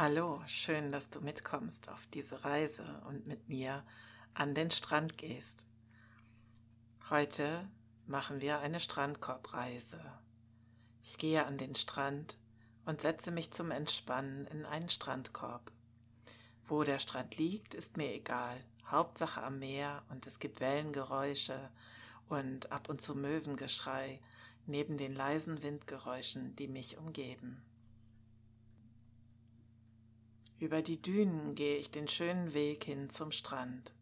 Hallo, schön, dass du mitkommst auf diese Reise und mit mir an den Strand gehst. Heute machen wir eine Strandkorbreise. Ich gehe an den Strand und setze mich zum Entspannen in einen Strandkorb. Wo der Strand liegt, ist mir egal. Hauptsache am Meer und es gibt Wellengeräusche und ab und zu Möwengeschrei neben den leisen Windgeräuschen, die mich umgeben. Über die Dünen gehe ich den schönen Weg hin zum Strand.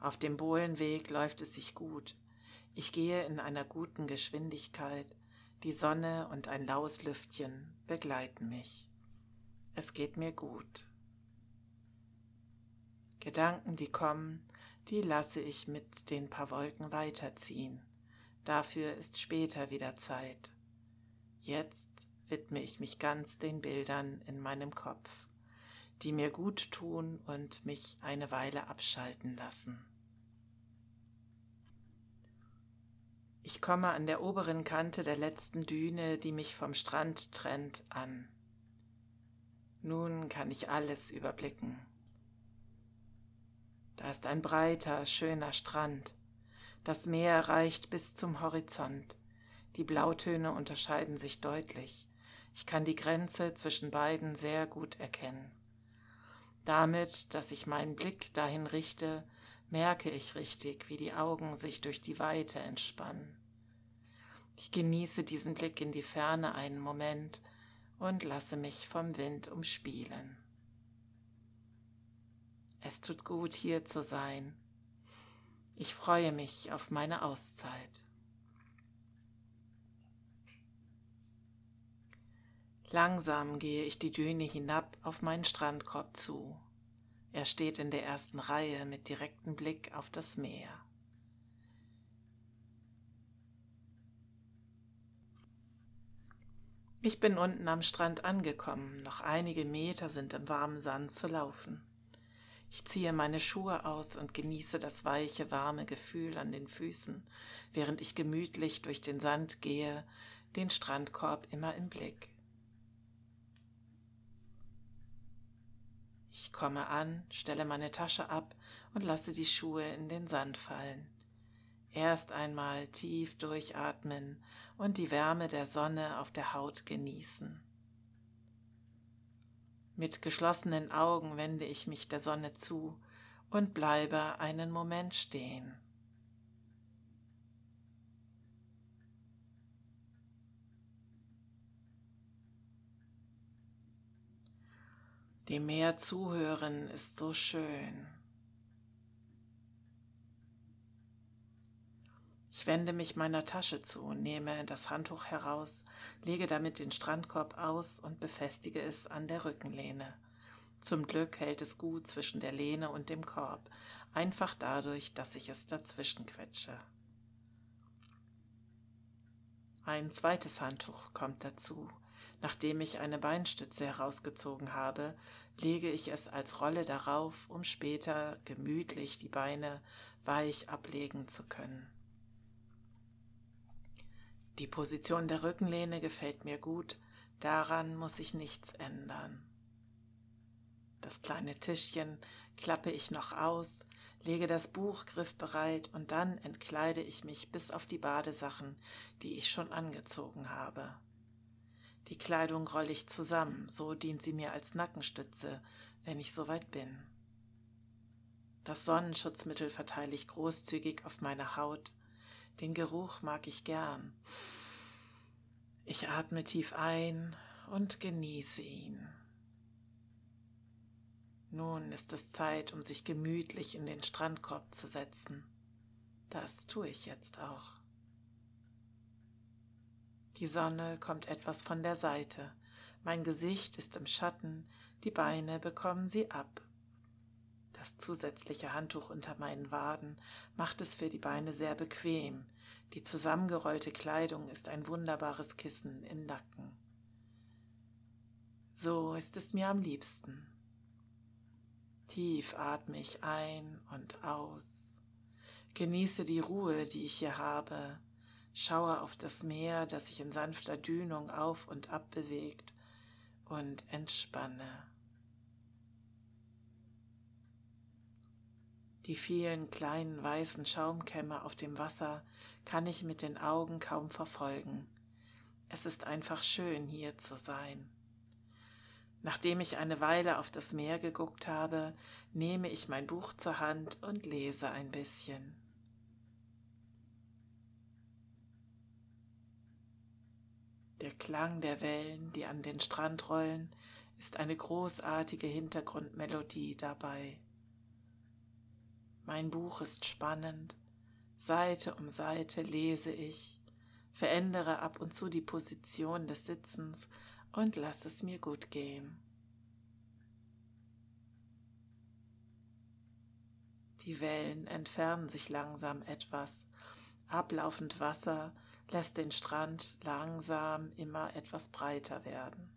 Auf dem Bohlenweg läuft es sich gut. Ich gehe in einer guten Geschwindigkeit. Die Sonne und ein laues Lüftchen begleiten mich. Es geht mir gut. Gedanken, die kommen, die lasse ich mit den paar Wolken weiterziehen. Dafür ist später wieder Zeit. Jetzt widme ich mich ganz den Bildern in meinem Kopf die mir gut tun und mich eine Weile abschalten lassen. Ich komme an der oberen Kante der letzten Düne, die mich vom Strand trennt, an. Nun kann ich alles überblicken. Da ist ein breiter, schöner Strand. Das Meer reicht bis zum Horizont. Die Blautöne unterscheiden sich deutlich. Ich kann die Grenze zwischen beiden sehr gut erkennen. Damit, dass ich meinen Blick dahin richte, merke ich richtig, wie die Augen sich durch die Weite entspannen. Ich genieße diesen Blick in die Ferne einen Moment und lasse mich vom Wind umspielen. Es tut gut, hier zu sein. Ich freue mich auf meine Auszeit. Langsam gehe ich die Düne hinab auf meinen Strandkorb zu. Er steht in der ersten Reihe mit direktem Blick auf das Meer. Ich bin unten am Strand angekommen, noch einige Meter sind im warmen Sand zu laufen. Ich ziehe meine Schuhe aus und genieße das weiche, warme Gefühl an den Füßen, während ich gemütlich durch den Sand gehe, den Strandkorb immer im Blick. Ich komme an, stelle meine Tasche ab und lasse die Schuhe in den Sand fallen. Erst einmal tief durchatmen und die Wärme der Sonne auf der Haut genießen. Mit geschlossenen Augen wende ich mich der Sonne zu und bleibe einen Moment stehen. Dem Meer zuhören ist so schön. Ich wende mich meiner Tasche zu, nehme das Handtuch heraus, lege damit den Strandkorb aus und befestige es an der Rückenlehne. Zum Glück hält es gut zwischen der Lehne und dem Korb, einfach dadurch, dass ich es dazwischen quetsche. Ein zweites Handtuch kommt dazu. Nachdem ich eine Beinstütze herausgezogen habe, lege ich es als Rolle darauf, um später gemütlich die Beine weich ablegen zu können. Die Position der Rückenlehne gefällt mir gut, daran muss ich nichts ändern. Das kleine Tischchen klappe ich noch aus, lege das Buch griffbereit und dann entkleide ich mich bis auf die Badesachen, die ich schon angezogen habe. Die Kleidung rolle ich zusammen, so dient sie mir als Nackenstütze, wenn ich soweit bin. Das Sonnenschutzmittel verteile ich großzügig auf meine Haut. Den Geruch mag ich gern. Ich atme tief ein und genieße ihn. Nun ist es Zeit, um sich gemütlich in den Strandkorb zu setzen. Das tue ich jetzt auch. Die Sonne kommt etwas von der Seite. Mein Gesicht ist im Schatten, die Beine bekommen sie ab. Das zusätzliche Handtuch unter meinen Waden macht es für die Beine sehr bequem. Die zusammengerollte Kleidung ist ein wunderbares Kissen im Nacken. So ist es mir am liebsten. Tief atme ich ein und aus. Genieße die Ruhe, die ich hier habe schaue auf das Meer, das sich in sanfter Dünung auf und ab bewegt und entspanne. Die vielen kleinen weißen Schaumkämme auf dem Wasser kann ich mit den Augen kaum verfolgen. Es ist einfach schön, hier zu sein. Nachdem ich eine Weile auf das Meer geguckt habe, nehme ich mein Buch zur Hand und lese ein bisschen. Der Klang der Wellen, die an den Strand rollen, ist eine großartige Hintergrundmelodie dabei. Mein Buch ist spannend, Seite um Seite lese ich, verändere ab und zu die Position des Sitzens und lass es mir gut gehen. Die Wellen entfernen sich langsam etwas, ablaufend Wasser lässt den Strand langsam immer etwas breiter werden.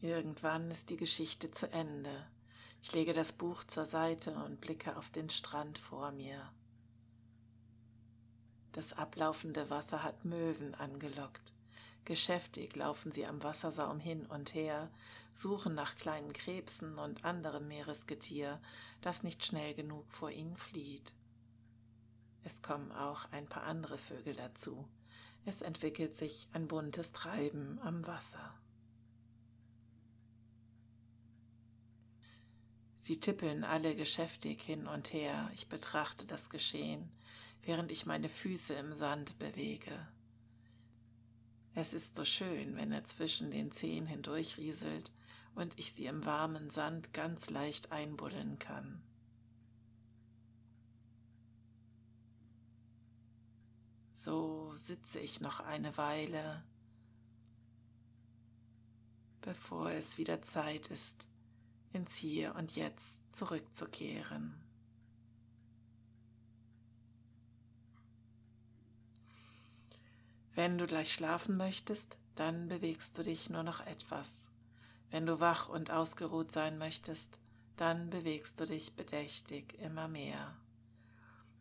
Irgendwann ist die Geschichte zu Ende. Ich lege das Buch zur Seite und blicke auf den Strand vor mir. Das ablaufende Wasser hat Möwen angelockt. Geschäftig laufen sie am Wassersaum hin und her, suchen nach kleinen Krebsen und anderem Meeresgetier, das nicht schnell genug vor ihnen flieht. Es kommen auch ein paar andere Vögel dazu. Es entwickelt sich ein buntes Treiben am Wasser. Sie tippeln alle geschäftig hin und her. Ich betrachte das Geschehen, während ich meine Füße im Sand bewege. Es ist so schön, wenn er zwischen den Zehen hindurchrieselt und ich sie im warmen Sand ganz leicht einbuddeln kann. So sitze ich noch eine Weile, bevor es wieder Zeit ist, ins Hier und Jetzt zurückzukehren. Wenn du gleich schlafen möchtest, dann bewegst du dich nur noch etwas. Wenn du wach und ausgeruht sein möchtest, dann bewegst du dich bedächtig immer mehr.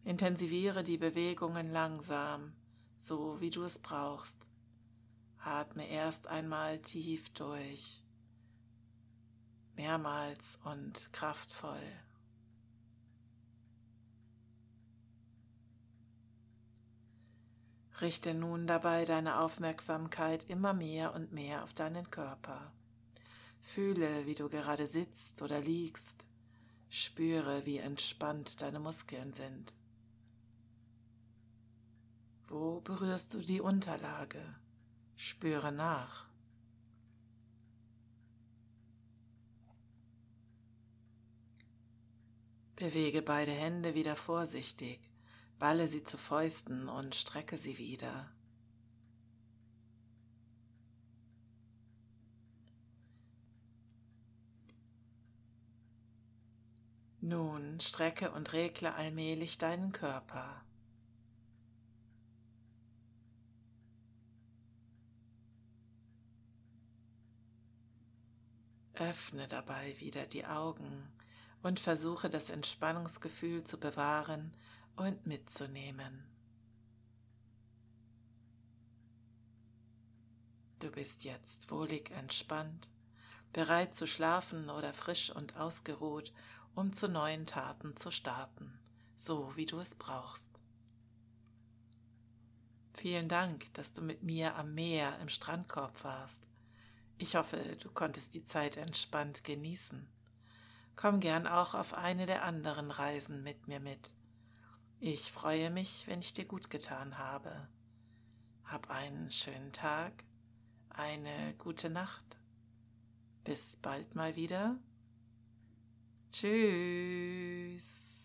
Intensiviere die Bewegungen langsam, so wie du es brauchst. Atme erst einmal tief durch mehrmals und kraftvoll. Richte nun dabei deine Aufmerksamkeit immer mehr und mehr auf deinen Körper. Fühle, wie du gerade sitzt oder liegst. Spüre, wie entspannt deine Muskeln sind. Wo berührst du die Unterlage? Spüre nach. Bewege beide Hände wieder vorsichtig, balle sie zu Fäusten und strecke sie wieder. Nun strecke und regle allmählich deinen Körper. Öffne dabei wieder die Augen und versuche das Entspannungsgefühl zu bewahren und mitzunehmen. Du bist jetzt wohlig entspannt, bereit zu schlafen oder frisch und ausgeruht, um zu neuen Taten zu starten, so wie du es brauchst. Vielen Dank, dass du mit mir am Meer im Strandkorb warst. Ich hoffe, du konntest die Zeit entspannt genießen. Komm gern auch auf eine der anderen Reisen mit mir mit. Ich freue mich, wenn ich dir gut getan habe. Hab einen schönen Tag, eine gute Nacht. Bis bald mal wieder. Tschüss.